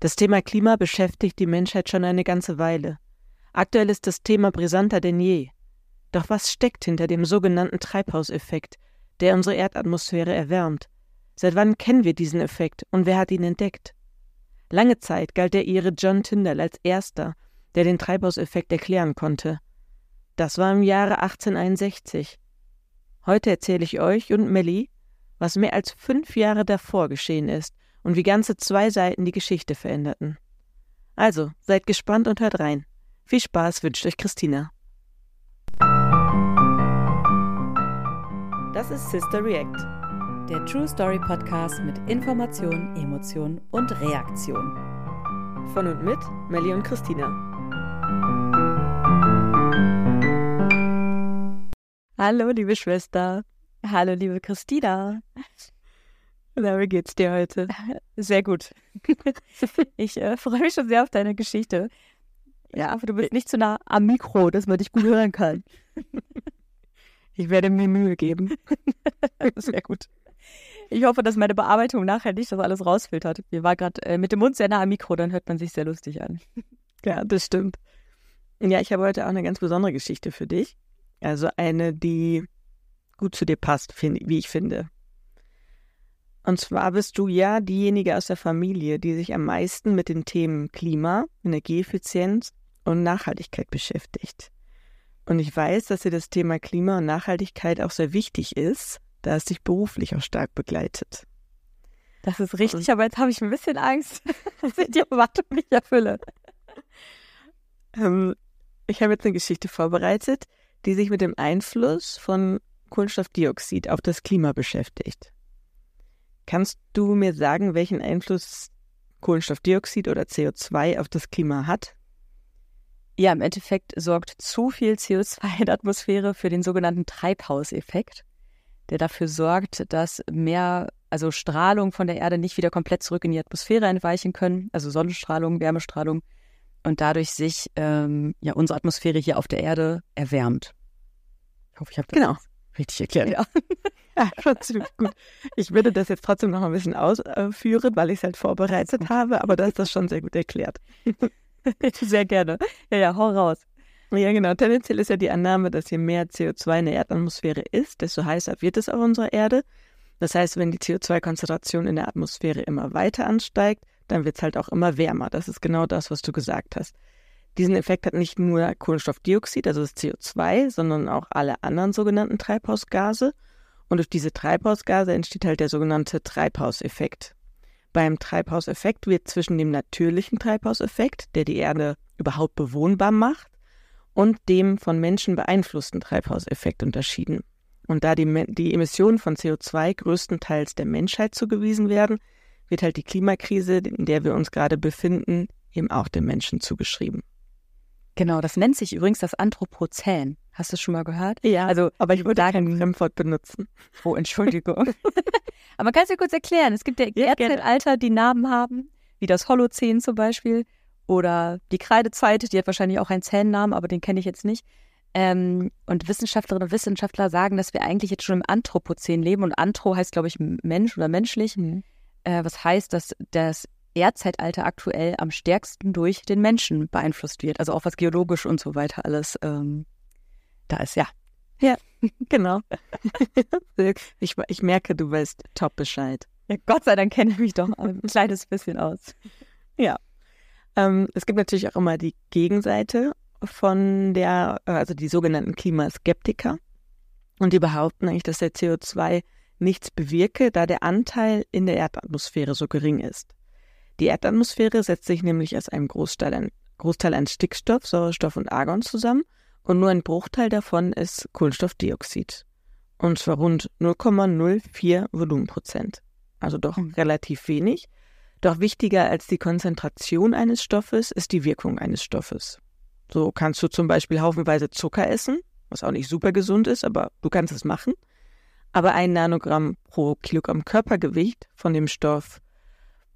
Das Thema Klima beschäftigt die Menschheit schon eine ganze Weile. Aktuell ist das Thema brisanter denn je. Doch was steckt hinter dem sogenannten Treibhauseffekt, der unsere Erdatmosphäre erwärmt? Seit wann kennen wir diesen Effekt und wer hat ihn entdeckt? Lange Zeit galt der Ire John Tyndall als erster, der den Treibhauseffekt erklären konnte. Das war im Jahre 1861. Heute erzähle ich euch und Melly, was mehr als fünf Jahre davor geschehen ist und wie ganze zwei Seiten die Geschichte veränderten. Also, seid gespannt und hört rein. Viel Spaß wünscht euch Christina. Das ist Sister React, der True Story Podcast mit Information, Emotion und Reaktion. Von und mit Melly und Christina. Hallo, liebe Schwester. Hallo, liebe Christina. Na, wie geht's dir heute? Sehr gut. Ich äh, freue mich schon sehr auf deine Geschichte. Ja, aber du bist nicht zu nah am Mikro, dass man dich gut hören kann. Ich werde mir Mühe geben. Sehr gut. Ich hoffe, dass meine Bearbeitung nachher nicht das alles rausfiltert. Wir waren gerade äh, mit dem Mund sehr nah am Mikro, dann hört man sich sehr lustig an. Ja, das stimmt. Ja, ich habe heute auch eine ganz besondere Geschichte für dich. Also eine, die gut zu dir passt, find, wie ich finde. Und zwar bist du ja diejenige aus der Familie, die sich am meisten mit den Themen Klima, Energieeffizienz und Nachhaltigkeit beschäftigt. Und ich weiß, dass dir das Thema Klima und Nachhaltigkeit auch sehr wichtig ist, da es dich beruflich auch stark begleitet. Das ist richtig, und aber jetzt habe ich ein bisschen Angst, dass ich die Erwartung nicht erfülle. Ähm, ich habe jetzt eine Geschichte vorbereitet, die sich mit dem Einfluss von Kohlenstoffdioxid auf das Klima beschäftigt. Kannst du mir sagen, welchen Einfluss Kohlenstoffdioxid oder CO2 auf das Klima hat? Ja, im Endeffekt sorgt zu viel CO2 in der Atmosphäre für den sogenannten Treibhauseffekt, der dafür sorgt, dass mehr, also Strahlung von der Erde nicht wieder komplett zurück in die Atmosphäre entweichen können, also Sonnenstrahlung, Wärmestrahlung, und dadurch sich ähm, ja unsere Atmosphäre hier auf der Erde erwärmt. Ich hoffe, ich habe das genau. Richtig erklärt. Ja. ja, schon ziemlich gut. Ich würde das jetzt trotzdem noch ein bisschen ausführen, weil ich es halt vorbereitet habe, aber da ist das schon sehr gut erklärt. Sehr gerne. Ja, ja, hau raus. Ja, genau. Tendenziell ist ja die Annahme, dass je mehr CO2 in der Erdatmosphäre ist, desto heißer wird es auf unserer Erde. Das heißt, wenn die CO2-Konzentration in der Atmosphäre immer weiter ansteigt, dann wird es halt auch immer wärmer. Das ist genau das, was du gesagt hast. Diesen Effekt hat nicht nur Kohlenstoffdioxid, also das CO2, sondern auch alle anderen sogenannten Treibhausgase. Und durch diese Treibhausgase entsteht halt der sogenannte Treibhauseffekt. Beim Treibhauseffekt wird zwischen dem natürlichen Treibhauseffekt, der die Erde überhaupt bewohnbar macht, und dem von Menschen beeinflussten Treibhauseffekt unterschieden. Und da die, die Emissionen von CO2 größtenteils der Menschheit zugewiesen werden, wird halt die Klimakrise, in der wir uns gerade befinden, eben auch dem Menschen zugeschrieben. Genau, das nennt sich übrigens das Anthropozän. Hast du es schon mal gehört? Ja, also, aber ich würde da kein Fremdwort benutzen. Oh, Entschuldigung. aber kannst du kurz erklären? Es gibt ja, Erdzeitalter, die Namen haben, wie das Holozän zum Beispiel oder die Kreidezeit, die hat wahrscheinlich auch einen Zähnnamen, aber den kenne ich jetzt nicht. Ähm, und Wissenschaftlerinnen und Wissenschaftler sagen, dass wir eigentlich jetzt schon im Anthropozän leben und Anthro heißt, glaube ich, Mensch oder menschlich. Mhm. Äh, was heißt, dass das Erdzeitalter aktuell am stärksten durch den Menschen beeinflusst wird. Also auch was geologisch und so weiter alles ähm, da ist, ja. Ja, genau. ich, ich merke, du weißt top Bescheid. Ja, Gott sei Dank kenne ich mich doch ein kleines bisschen aus. Ja. Ähm, es gibt natürlich auch immer die Gegenseite von der, also die sogenannten Klimaskeptiker. Und die behaupten eigentlich, dass der CO2 nichts bewirke, da der Anteil in der Erdatmosphäre so gering ist. Die Erdatmosphäre setzt sich nämlich aus einem Großteil an, Großteil an Stickstoff, Sauerstoff und Argon zusammen und nur ein Bruchteil davon ist Kohlenstoffdioxid. Und zwar rund 0,04 Volumenprozent. Also doch mhm. relativ wenig. Doch wichtiger als die Konzentration eines Stoffes ist die Wirkung eines Stoffes. So kannst du zum Beispiel haufenweise Zucker essen, was auch nicht super gesund ist, aber du kannst es machen. Aber ein Nanogramm pro Kilogramm Körpergewicht von dem Stoff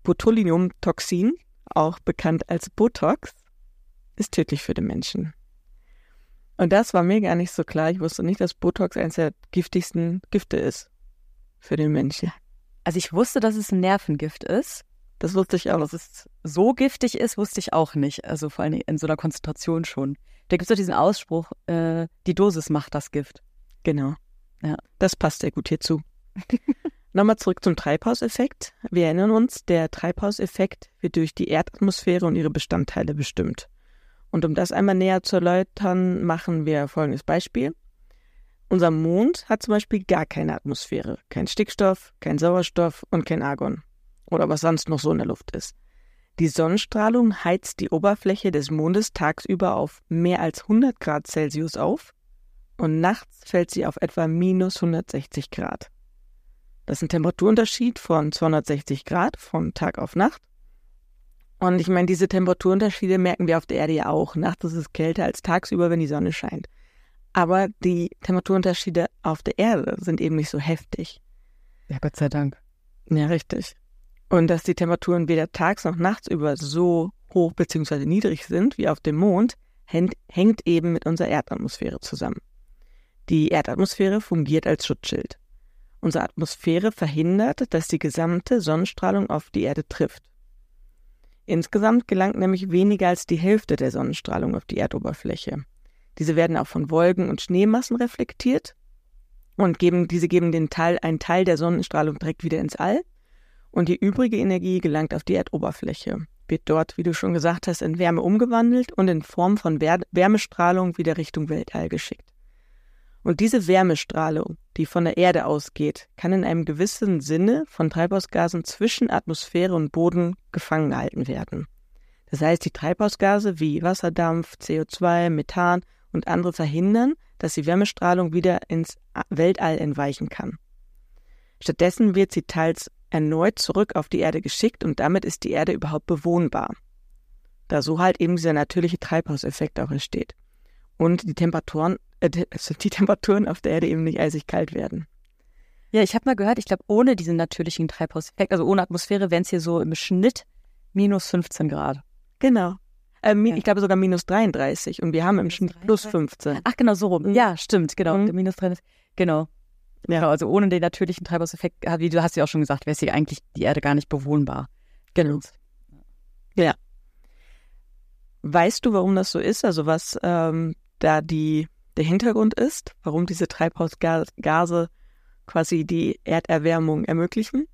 Botulinumtoxin, auch bekannt als Botox, ist tödlich für den Menschen. Und das war mir gar nicht so klar. Ich wusste nicht, dass Botox eines der giftigsten Gifte ist für den Menschen. Also ich wusste, dass es ein Nervengift ist. Das wusste ich auch. Dass es so giftig ist, wusste ich auch nicht. Also vor allem in so einer Konzentration schon. Da gibt es doch diesen Ausspruch, äh, die Dosis macht das Gift. Genau. Ja. Das passt sehr gut hierzu. Nochmal zurück zum Treibhauseffekt. Wir erinnern uns, der Treibhauseffekt wird durch die Erdatmosphäre und ihre Bestandteile bestimmt. Und um das einmal näher zu erläutern, machen wir folgendes Beispiel. Unser Mond hat zum Beispiel gar keine Atmosphäre, kein Stickstoff, kein Sauerstoff und kein Argon. Oder was sonst noch so in der Luft ist. Die Sonnenstrahlung heizt die Oberfläche des Mondes tagsüber auf mehr als 100 Grad Celsius auf und nachts fällt sie auf etwa minus 160 Grad. Das ist ein Temperaturunterschied von 260 Grad von Tag auf Nacht. Und ich meine, diese Temperaturunterschiede merken wir auf der Erde ja auch. Nachts ist es kälter als tagsüber, wenn die Sonne scheint. Aber die Temperaturunterschiede auf der Erde sind eben nicht so heftig. Ja, Gott sei Dank. Ja, richtig. Und dass die Temperaturen weder tags noch nachts über so hoch bzw. niedrig sind wie auf dem Mond, hängt eben mit unserer Erdatmosphäre zusammen. Die Erdatmosphäre fungiert als Schutzschild. Unsere Atmosphäre verhindert, dass die gesamte Sonnenstrahlung auf die Erde trifft. Insgesamt gelangt nämlich weniger als die Hälfte der Sonnenstrahlung auf die Erdoberfläche. Diese werden auch von Wolken und Schneemassen reflektiert und geben, diese geben den Teil, einen Teil der Sonnenstrahlung direkt wieder ins All und die übrige Energie gelangt auf die Erdoberfläche, wird dort, wie du schon gesagt hast, in Wärme umgewandelt und in Form von Wärmestrahlung wieder Richtung Weltall geschickt. Und diese Wärmestrahlung, die von der Erde ausgeht, kann in einem gewissen Sinne von Treibhausgasen zwischen Atmosphäre und Boden gefangen gehalten werden. Das heißt, die Treibhausgase wie Wasserdampf, CO2, Methan und andere verhindern, dass die Wärmestrahlung wieder ins Weltall entweichen kann. Stattdessen wird sie teils erneut zurück auf die Erde geschickt und damit ist die Erde überhaupt bewohnbar. Da so halt eben dieser natürliche Treibhauseffekt auch entsteht. Und die Temperaturen die Temperaturen auf der Erde eben nicht eisig kalt werden. Ja, ich habe mal gehört, ich glaube, ohne diesen natürlichen Treibhauseffekt, also ohne Atmosphäre, wären es hier so im Schnitt minus 15 Grad. Genau. Ähm, ja. Ich glaube sogar minus 33 und wir haben im Schnitt plus 15. Ach, genau, so rum. Mhm. Ja, stimmt, genau. Mhm. Minus 33. Genau. Ja. Genau, also ohne den natürlichen Treibhauseffekt, wie du hast ja auch schon gesagt, wäre sie eigentlich die Erde gar nicht bewohnbar. Genau. Ja. Weißt du, warum das so ist? Also was ähm, da die der Hintergrund ist, warum diese Treibhausgase quasi die Erderwärmung ermöglichen.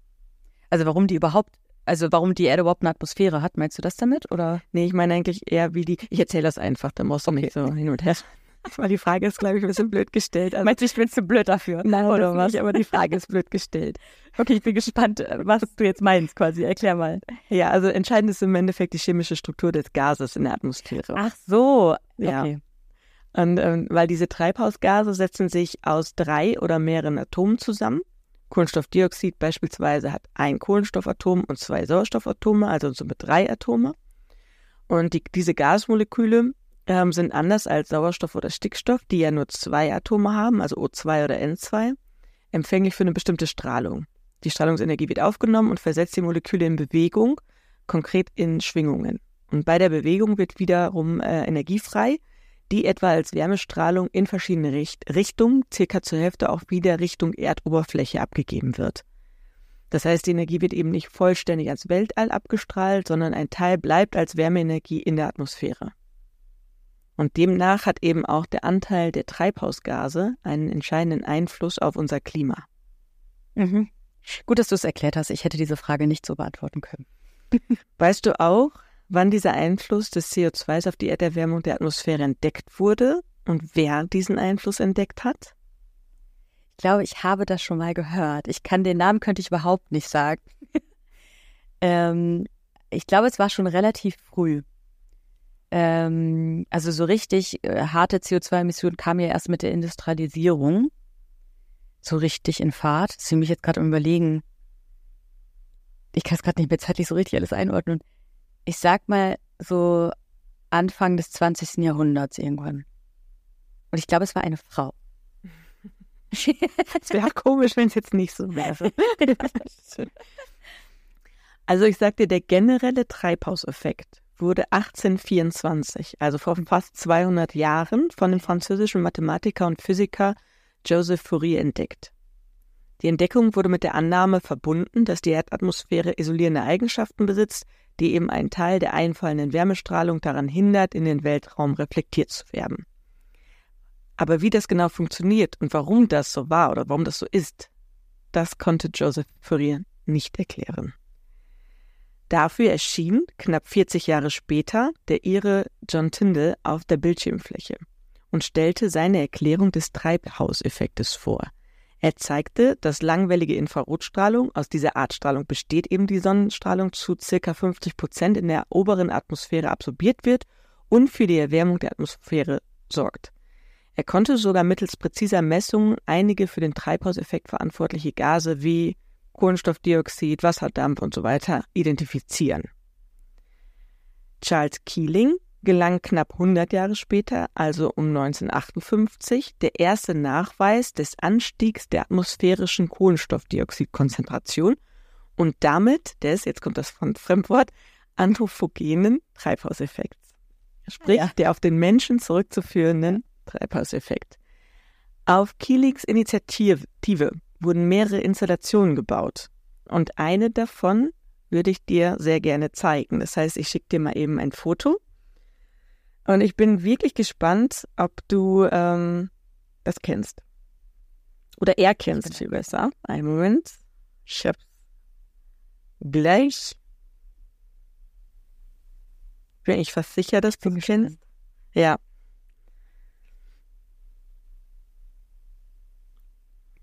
Also warum die überhaupt, also warum die Erde überhaupt eine Atmosphäre hat, meinst du das damit? Oder? Nee, ich meine eigentlich eher wie die, ich erzähle das einfach, da musst du okay. nicht so hin und her. Weil die Frage ist, glaube ich, ein bisschen blöd gestellt. Also, Meinst du, ich bin zu blöd dafür? Nein, oder was? Nicht, aber die Frage ist blöd gestellt. Okay, ich bin gespannt, was du jetzt meinst quasi. Erklär mal. Ja, also entscheidend ist im Endeffekt die chemische Struktur des Gases in der Atmosphäre. Ach so, okay. Und ähm, weil diese Treibhausgase setzen sich aus drei oder mehreren Atomen zusammen. Kohlenstoffdioxid beispielsweise hat ein Kohlenstoffatom und zwei Sauerstoffatome, also somit drei Atome. Und die, diese Gasmoleküle ähm, sind anders als Sauerstoff oder Stickstoff, die ja nur zwei Atome haben, also O2 oder N2, empfänglich für eine bestimmte Strahlung. Die Strahlungsenergie wird aufgenommen und versetzt die Moleküle in Bewegung, konkret in Schwingungen. Und bei der Bewegung wird wiederum äh, Energie frei, die etwa als Wärmestrahlung in verschiedene Richt Richtungen, circa zur Hälfte auch wieder Richtung Erdoberfläche abgegeben wird. Das heißt, die Energie wird eben nicht vollständig ans Weltall abgestrahlt, sondern ein Teil bleibt als Wärmeenergie in der Atmosphäre. Und demnach hat eben auch der Anteil der Treibhausgase einen entscheidenden Einfluss auf unser Klima. Mhm. Gut, dass du es erklärt hast. Ich hätte diese Frage nicht so beantworten können. Weißt du auch, wann dieser Einfluss des CO2s auf die Erderwärmung der Atmosphäre entdeckt wurde und wer diesen Einfluss entdeckt hat? Ich glaube, ich habe das schon mal gehört. Ich kann den Namen könnte ich überhaupt nicht sagen. ähm, ich glaube, es war schon relativ früh. Ähm, also so richtig äh, harte CO2-Emissionen kamen ja erst mit der Industrialisierung so richtig in Fahrt. Das mich jetzt gerade am überlegen. Ich kann es gerade nicht mehr zeitlich so richtig alles einordnen ich sag mal so Anfang des 20. Jahrhunderts irgendwann. Und ich glaube, es war eine Frau. Es wäre komisch, wenn es jetzt nicht so wäre. also ich sag dir, der generelle Treibhauseffekt wurde 1824, also vor fast 200 Jahren, von dem französischen Mathematiker und Physiker Joseph Fourier entdeckt. Die Entdeckung wurde mit der Annahme verbunden, dass die Erdatmosphäre isolierende Eigenschaften besitzt, die eben einen Teil der einfallenden Wärmestrahlung daran hindert, in den Weltraum reflektiert zu werden. Aber wie das genau funktioniert und warum das so war oder warum das so ist, das konnte Joseph Fourier nicht erklären. Dafür erschien knapp 40 Jahre später der Ire John Tyndall auf der Bildschirmfläche und stellte seine Erklärung des Treibhauseffektes vor. Er zeigte, dass langwellige Infrarotstrahlung, aus dieser Art Strahlung besteht eben die Sonnenstrahlung, zu ca. 50 Prozent in der oberen Atmosphäre absorbiert wird und für die Erwärmung der Atmosphäre sorgt. Er konnte sogar mittels präziser Messungen einige für den Treibhauseffekt verantwortliche Gase wie Kohlenstoffdioxid, Wasserdampf und so weiter identifizieren. Charles Keeling gelang knapp 100 Jahre später, also um 1958, der erste Nachweis des Anstiegs der atmosphärischen Kohlenstoffdioxidkonzentration und damit des, jetzt kommt das von Fremdwort, anthropogenen Treibhauseffekts. Sprich, ja. der auf den Menschen zurückzuführenden Treibhauseffekt. Auf Keelings Initiative wurden mehrere Installationen gebaut und eine davon würde ich dir sehr gerne zeigen. Das heißt, ich schicke dir mal eben ein Foto und ich bin wirklich gespannt, ob du ähm, das kennst. Oder er kennst viel besser. Einen Moment. Ich hab's gleich. Bin ich fast sicher, dass du kennst. Ja.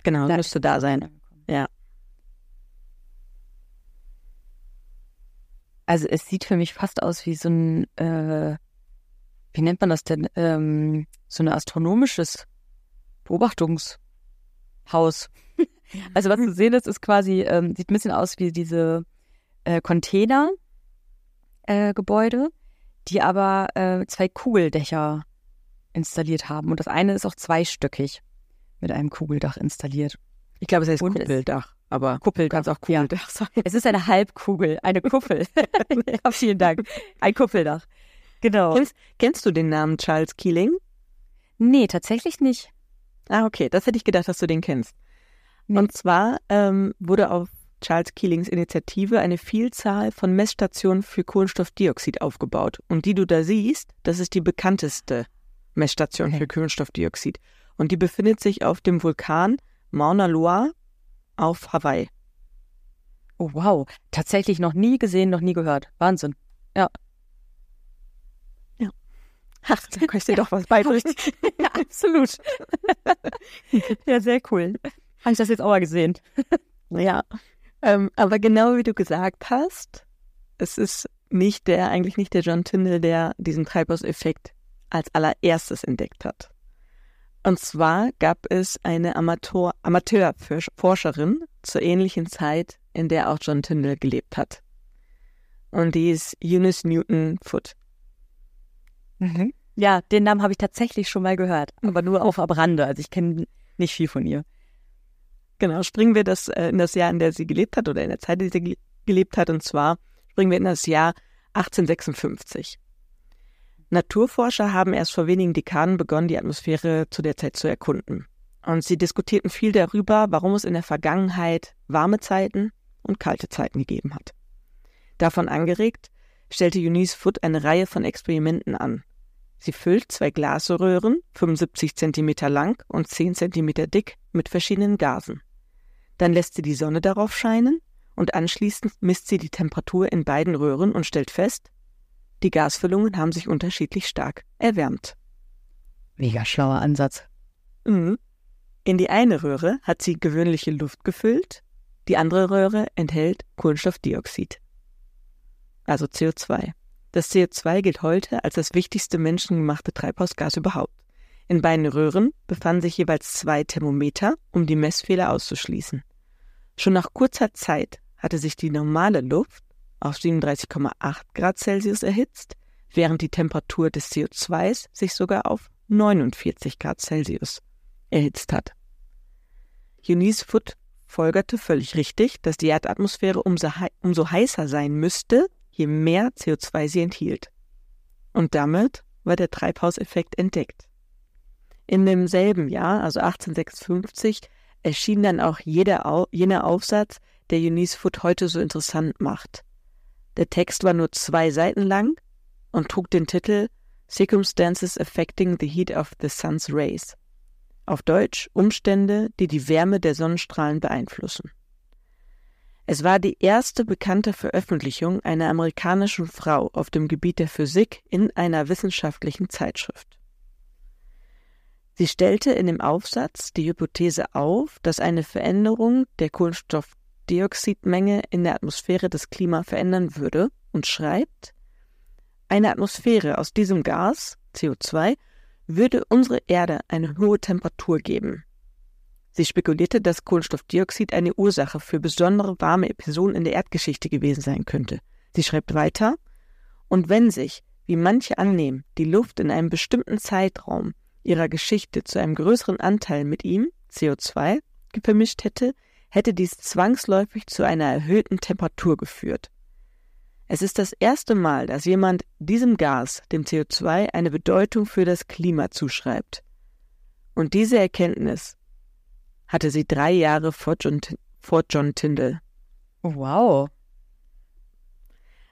Genau, da müsste da sein. Ja. Also es sieht für mich fast aus wie so ein äh, wie nennt man das denn, ähm, so ein astronomisches Beobachtungshaus. also was zu sehen ist, ist quasi, ähm, sieht ein bisschen aus wie diese äh, Container-Gebäude, äh, die aber äh, zwei Kugeldächer installiert haben. Und das eine ist auch zweistöckig mit einem Kugeldach installiert. Ich glaube, es heißt Und Kuppeldach. Aber Kuppel kannst auch Kugeldach ja. sagen. Es ist eine Halbkugel, eine Kuppel. ja, vielen Dank. Ein Kuppeldach. Genau. Kennst, kennst du den Namen Charles Keeling? Nee, tatsächlich nicht. Ah, okay. Das hätte ich gedacht, dass du den kennst. Nee. Und zwar ähm, wurde auf Charles Keelings Initiative eine Vielzahl von Messstationen für Kohlenstoffdioxid aufgebaut. Und die du da siehst, das ist die bekannteste Messstation okay. für Kohlenstoffdioxid. Und die befindet sich auf dem Vulkan Mauna Loa auf Hawaii. Oh, wow. Tatsächlich noch nie gesehen, noch nie gehört. Wahnsinn. Ja. Ach, da kann ich dir doch was beibringen. ja, absolut. ja, sehr cool. Habe ich das jetzt auch mal gesehen. ja. Ähm, aber genau wie du gesagt hast, es ist nicht der, eigentlich nicht der John Tyndall, der diesen Treibhauseffekt als allererstes entdeckt hat. Und zwar gab es eine Amateur, Amateurforscherin zur ähnlichen Zeit, in der auch John Tyndall gelebt hat. Und die ist Eunice Newton Foote. Mhm. Ja, den Namen habe ich tatsächlich schon mal gehört, aber nur auf am Rande. Also ich kenne nicht viel von ihr. Genau, springen wir das äh, in das Jahr, in der sie gelebt hat oder in der Zeit, in der sie gelebt hat. Und zwar springen wir in das Jahr 1856. Naturforscher haben erst vor wenigen Dekaden begonnen, die Atmosphäre zu der Zeit zu erkunden. Und sie diskutierten viel darüber, warum es in der Vergangenheit warme Zeiten und kalte Zeiten gegeben hat. Davon angeregt stellte Eunice Foot eine Reihe von Experimenten an. Sie füllt zwei Glasröhren, 75 cm lang und 10 cm dick, mit verschiedenen Gasen. Dann lässt sie die Sonne darauf scheinen und anschließend misst sie die Temperatur in beiden Röhren und stellt fest, die Gasfüllungen haben sich unterschiedlich stark erwärmt. Mega schlauer Ansatz. Mhm. In die eine Röhre hat sie gewöhnliche Luft gefüllt, die andere Röhre enthält Kohlenstoffdioxid also CO2. Das CO2 gilt heute als das wichtigste menschengemachte Treibhausgas überhaupt. In beiden Röhren befanden sich jeweils zwei Thermometer, um die Messfehler auszuschließen. Schon nach kurzer Zeit hatte sich die normale Luft auf 37,8 Grad Celsius erhitzt, während die Temperatur des CO2s sich sogar auf 49 Grad Celsius erhitzt hat. Eunice Foot folgerte völlig richtig, dass die Erdatmosphäre umso, umso heißer sein müsste, je mehr CO2 sie enthielt. Und damit war der Treibhauseffekt entdeckt. In demselben Jahr, also 1856, erschien dann auch jeder, jener Aufsatz, der Eunice Foot heute so interessant macht. Der Text war nur zwei Seiten lang und trug den Titel Circumstances Affecting the Heat of the Sun's Rays. Auf Deutsch Umstände, die die Wärme der Sonnenstrahlen beeinflussen. Es war die erste bekannte Veröffentlichung einer amerikanischen Frau auf dem Gebiet der Physik in einer wissenschaftlichen Zeitschrift. Sie stellte in dem Aufsatz die Hypothese auf, dass eine Veränderung der Kohlenstoffdioxidmenge in der Atmosphäre das Klima verändern würde und schreibt, eine Atmosphäre aus diesem Gas, CO2, würde unsere Erde eine hohe Temperatur geben. Sie spekulierte, dass Kohlenstoffdioxid eine Ursache für besondere warme Episoden in der Erdgeschichte gewesen sein könnte. Sie schreibt weiter, und wenn sich, wie manche annehmen, die Luft in einem bestimmten Zeitraum ihrer Geschichte zu einem größeren Anteil mit ihm, CO2, vermischt hätte, hätte dies zwangsläufig zu einer erhöhten Temperatur geführt. Es ist das erste Mal, dass jemand diesem Gas, dem CO2, eine Bedeutung für das Klima zuschreibt. Und diese Erkenntnis hatte sie drei Jahre vor John, vor John Tyndall. Wow.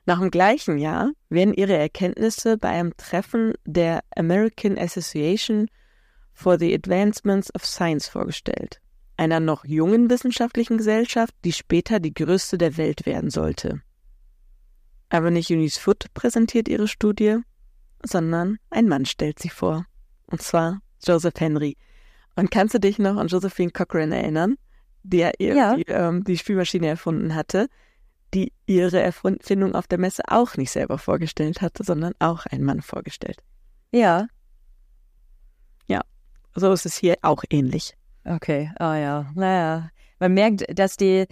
Nach dem gleichen Jahr werden ihre Erkenntnisse bei einem Treffen der American Association for the Advancements of Science vorgestellt, einer noch jungen wissenschaftlichen Gesellschaft, die später die größte der Welt werden sollte. Aber nicht Eunice Foot präsentiert ihre Studie, sondern ein Mann stellt sie vor. Und zwar Joseph Henry. Und kannst du dich noch an Josephine Cochrane erinnern, die ja. Die, ähm, die Spielmaschine erfunden hatte, die ihre Erfindung auf der Messe auch nicht selber vorgestellt hatte, sondern auch ein Mann vorgestellt. Ja. Ja, so ist es hier auch ähnlich. Okay, ah oh ja, naja. Man merkt, dass die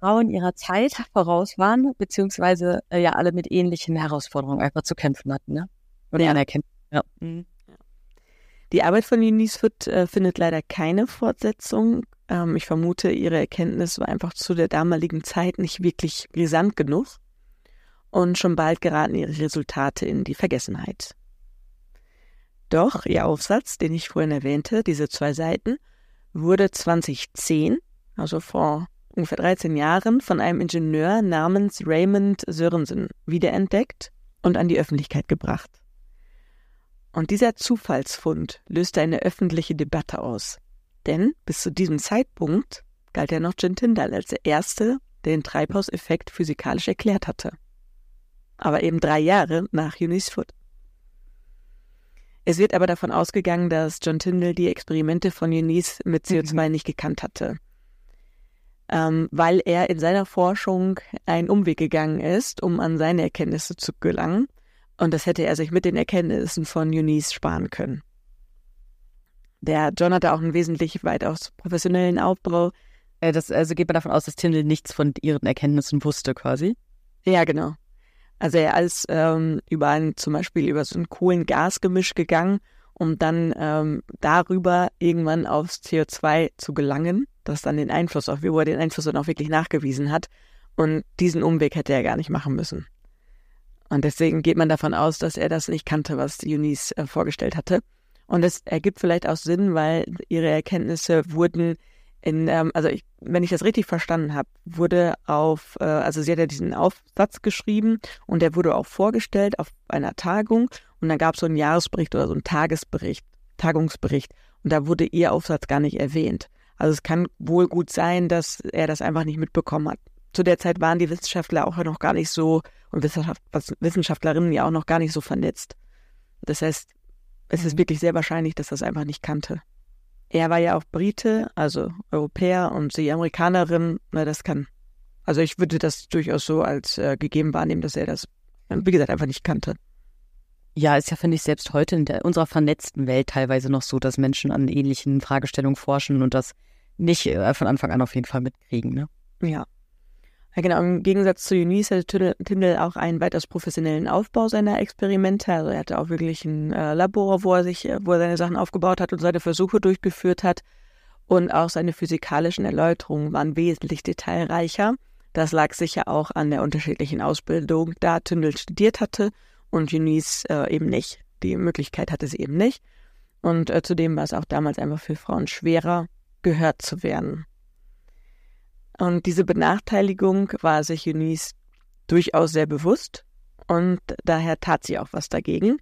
Frauen ihrer Zeit voraus waren, beziehungsweise äh, ja alle mit ähnlichen Herausforderungen einfach zu kämpfen hatten, ne? Oder ja. anerkennen. Ja. Mhm. Die Arbeit von Eunice Foot äh, findet leider keine Fortsetzung. Ähm, ich vermute, ihre Erkenntnis war einfach zu der damaligen Zeit nicht wirklich brisant genug. Und schon bald geraten ihre Resultate in die Vergessenheit. Doch ihr Aufsatz, den ich vorhin erwähnte, diese zwei Seiten, wurde 2010, also vor ungefähr 13 Jahren von einem Ingenieur namens Raymond Sörensen wiederentdeckt und an die Öffentlichkeit gebracht. Und dieser Zufallsfund löste eine öffentliche Debatte aus. Denn bis zu diesem Zeitpunkt galt er noch Jim Tyndall als der Erste, der den Treibhauseffekt physikalisch erklärt hatte. Aber eben drei Jahre nach Eunice Foot. Es wird aber davon ausgegangen, dass John Tyndall die Experimente von Eunice mit CO2 mhm. nicht gekannt hatte ähm, weil er in seiner Forschung einen Umweg gegangen ist, um an seine Erkenntnisse zu gelangen. Und das hätte er sich mit den Erkenntnissen von Eunice sparen können. Der John hatte auch einen wesentlich weitaus professionellen Aufbau. Äh, das, also geht man davon aus, dass Tyndall nichts von ihren Erkenntnissen wusste, quasi? Ja, genau. Also er ist ähm, über ein, zum Beispiel über so ein Kohlen-Gas-Gemisch gegangen, um dann ähm, darüber irgendwann aufs CO2 zu gelangen das dann den Einfluss auf, wo er den Einfluss dann auch wirklich nachgewiesen hat. Und diesen Umweg hätte er gar nicht machen müssen. Und deswegen geht man davon aus, dass er das nicht kannte, was Eunice äh, vorgestellt hatte. Und es ergibt vielleicht auch Sinn, weil ihre Erkenntnisse wurden in, ähm, also ich, wenn ich das richtig verstanden habe, wurde auf, äh, also sie hat ja diesen Aufsatz geschrieben und der wurde auch vorgestellt auf einer Tagung und dann gab es so einen Jahresbericht oder so einen Tagesbericht, Tagungsbericht und da wurde ihr Aufsatz gar nicht erwähnt. Also es kann wohl gut sein, dass er das einfach nicht mitbekommen hat. Zu der Zeit waren die Wissenschaftler auch noch gar nicht so und Wissenschaftlerinnen ja auch noch gar nicht so vernetzt. Das heißt, es ist wirklich sehr wahrscheinlich, dass er das einfach nicht kannte. Er war ja auch Brite, also Europäer und sie Amerikanerin. Na, das kann. Also ich würde das durchaus so als äh, gegeben wahrnehmen, dass er das, wie gesagt, einfach nicht kannte. Ja, ist ja, finde ich, selbst heute in der, unserer vernetzten Welt teilweise noch so, dass Menschen an ähnlichen Fragestellungen forschen und das nicht äh, von Anfang an auf jeden Fall mitkriegen. Ne? Ja. Ja, genau. Im Gegensatz zu Eunice hatte Tyndall auch einen weitaus professionellen Aufbau seiner Experimente. Also er hatte auch wirklich ein äh, Labor, wo er sich, äh, wo er seine Sachen aufgebaut hat und seine Versuche durchgeführt hat. Und auch seine physikalischen Erläuterungen waren wesentlich detailreicher. Das lag sicher auch an der unterschiedlichen Ausbildung, da Tyndall studiert hatte und Eunice äh, eben nicht. Die Möglichkeit hatte sie eben nicht. Und äh, zudem war es auch damals einfach für Frauen schwerer, gehört zu werden. Und diese Benachteiligung war sich Eunice durchaus sehr bewusst und daher tat sie auch was dagegen.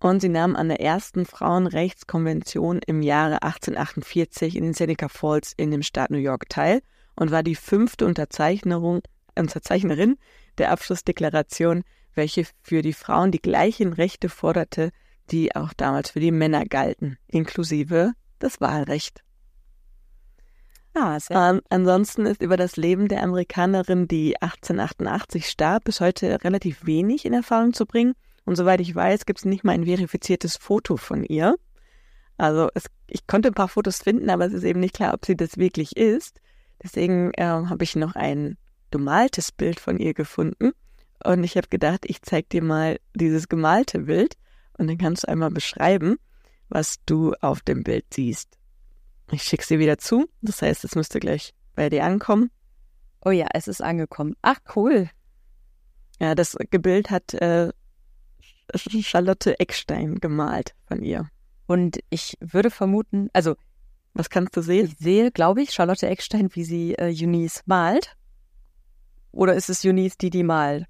Und sie nahm an der ersten Frauenrechtskonvention im Jahre 1848 in den Seneca Falls in dem Staat New York teil und war die fünfte Unterzeichnerin der Abschlussdeklaration, welche für die Frauen die gleichen Rechte forderte, die auch damals für die Männer galten, inklusive das Wahlrecht. Ah, ähm, ansonsten ist über das Leben der Amerikanerin, die 1888 starb, bis heute relativ wenig in Erfahrung zu bringen. Und soweit ich weiß, gibt es nicht mal ein verifiziertes Foto von ihr. Also es, ich konnte ein paar Fotos finden, aber es ist eben nicht klar, ob sie das wirklich ist. Deswegen äh, habe ich noch ein gemaltes Bild von ihr gefunden. Und ich habe gedacht, ich zeige dir mal dieses gemalte Bild und dann kannst du einmal beschreiben, was du auf dem Bild siehst. Ich schicke sie wieder zu. Das heißt, es müsste gleich bei dir ankommen. Oh ja, es ist angekommen. Ach, cool. Ja, das Bild hat äh, Charlotte Eckstein gemalt von ihr. Und ich würde vermuten, also was kannst du sehen? Ich sehe, glaube ich, Charlotte Eckstein, wie sie äh, Eunice malt. Oder ist es Eunice, die die malt?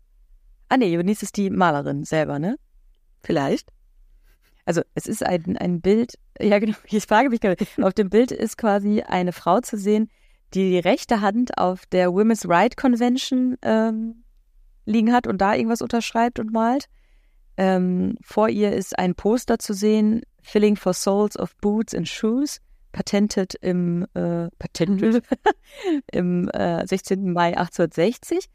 Ah nee, Eunice ist die Malerin selber, ne? Vielleicht. Also es ist ein, ein Bild, ja genau, ich frage mich gerade, auf dem Bild ist quasi eine Frau zu sehen, die die rechte Hand auf der Women's Right Convention ähm, liegen hat und da irgendwas unterschreibt und malt. Ähm, vor ihr ist ein Poster zu sehen, Filling for Souls of Boots and Shoes, patented im, äh, patented im äh, 16. Mai 1860.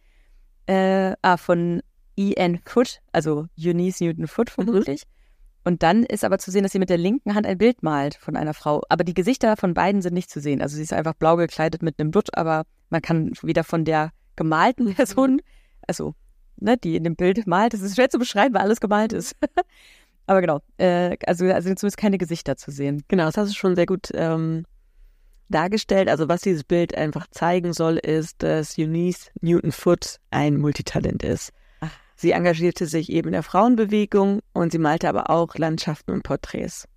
Äh, ah, von E.N. Foot, also Eunice Newton Foot vermutlich. Mhm. Und dann ist aber zu sehen, dass sie mit der linken Hand ein Bild malt von einer Frau. Aber die Gesichter von beiden sind nicht zu sehen. Also sie ist einfach blau gekleidet mit einem Dutt, aber man kann weder von der gemalten mhm. Person, also ne, die in dem Bild malt, das ist schwer zu beschreiben, weil alles gemalt ist. aber genau, äh, also, also zumindest keine Gesichter zu sehen. Genau, das hast du schon sehr gut ähm, dargestellt. Also was dieses Bild einfach zeigen soll, ist, dass Eunice Newton Foot ein Multitalent ist. Sie engagierte sich eben in der Frauenbewegung und sie malte aber auch Landschaften und Porträts.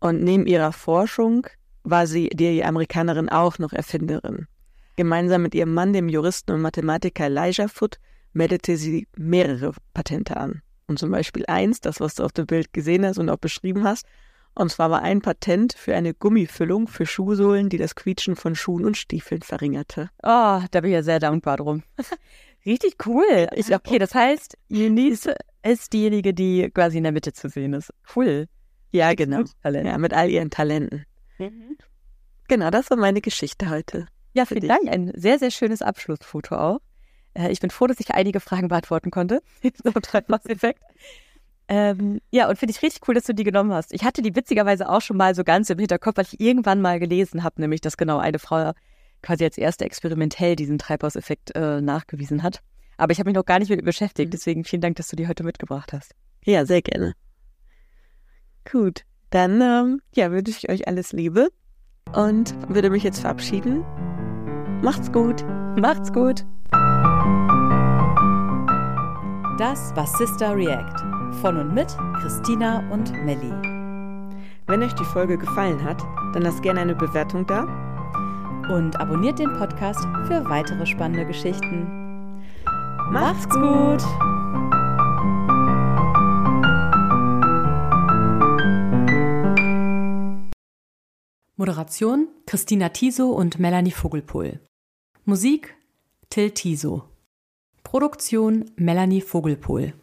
Und neben ihrer Forschung war sie die Amerikanerin auch noch Erfinderin. Gemeinsam mit ihrem Mann, dem Juristen und Mathematiker Elijah Foote, meldete sie mehrere Patente an. Und zum Beispiel eins, das, was du auf dem Bild gesehen hast und auch beschrieben hast. Und zwar war ein Patent für eine Gummifüllung für Schuhsohlen, die das Quietschen von Schuhen und Stiefeln verringerte. Oh, da bin ich ja sehr dankbar drum. Richtig cool. Ich, okay, das heißt, Eunice ist diejenige, die quasi in der Mitte zu sehen ist. Cool. Ja, genau. Ja, mit all ihren Talenten. Mhm. Genau, das war meine Geschichte heute. Ja, vielen Dank. Ein sehr, sehr schönes Abschlussfoto auch. Äh, ich bin froh, dass ich einige Fragen beantworten konnte. so Treibhauseffekt. Ähm, ja, und finde ich richtig cool, dass du die genommen hast. Ich hatte die witzigerweise auch schon mal so ganz im Hinterkopf, weil ich irgendwann mal gelesen habe, nämlich, dass genau eine Frau quasi als erste experimentell diesen Treibhauseffekt äh, nachgewiesen hat. Aber ich habe mich noch gar nicht mit beschäftigt, mhm. deswegen vielen Dank, dass du die heute mitgebracht hast. Ja, sehr gerne. Gut, dann ähm, ja, wünsche ich euch alles Liebe und würde mich jetzt verabschieden. Macht's gut. Macht's gut. Das war Sister React von und mit Christina und Melli. Wenn euch die Folge gefallen hat, dann lasst gerne eine Bewertung da und abonniert den Podcast für weitere spannende Geschichten. Macht's gut! Moderation Christina Tiso und Melanie Vogelpohl. Musik Till Tiso. Produktion Melanie Vogelpohl.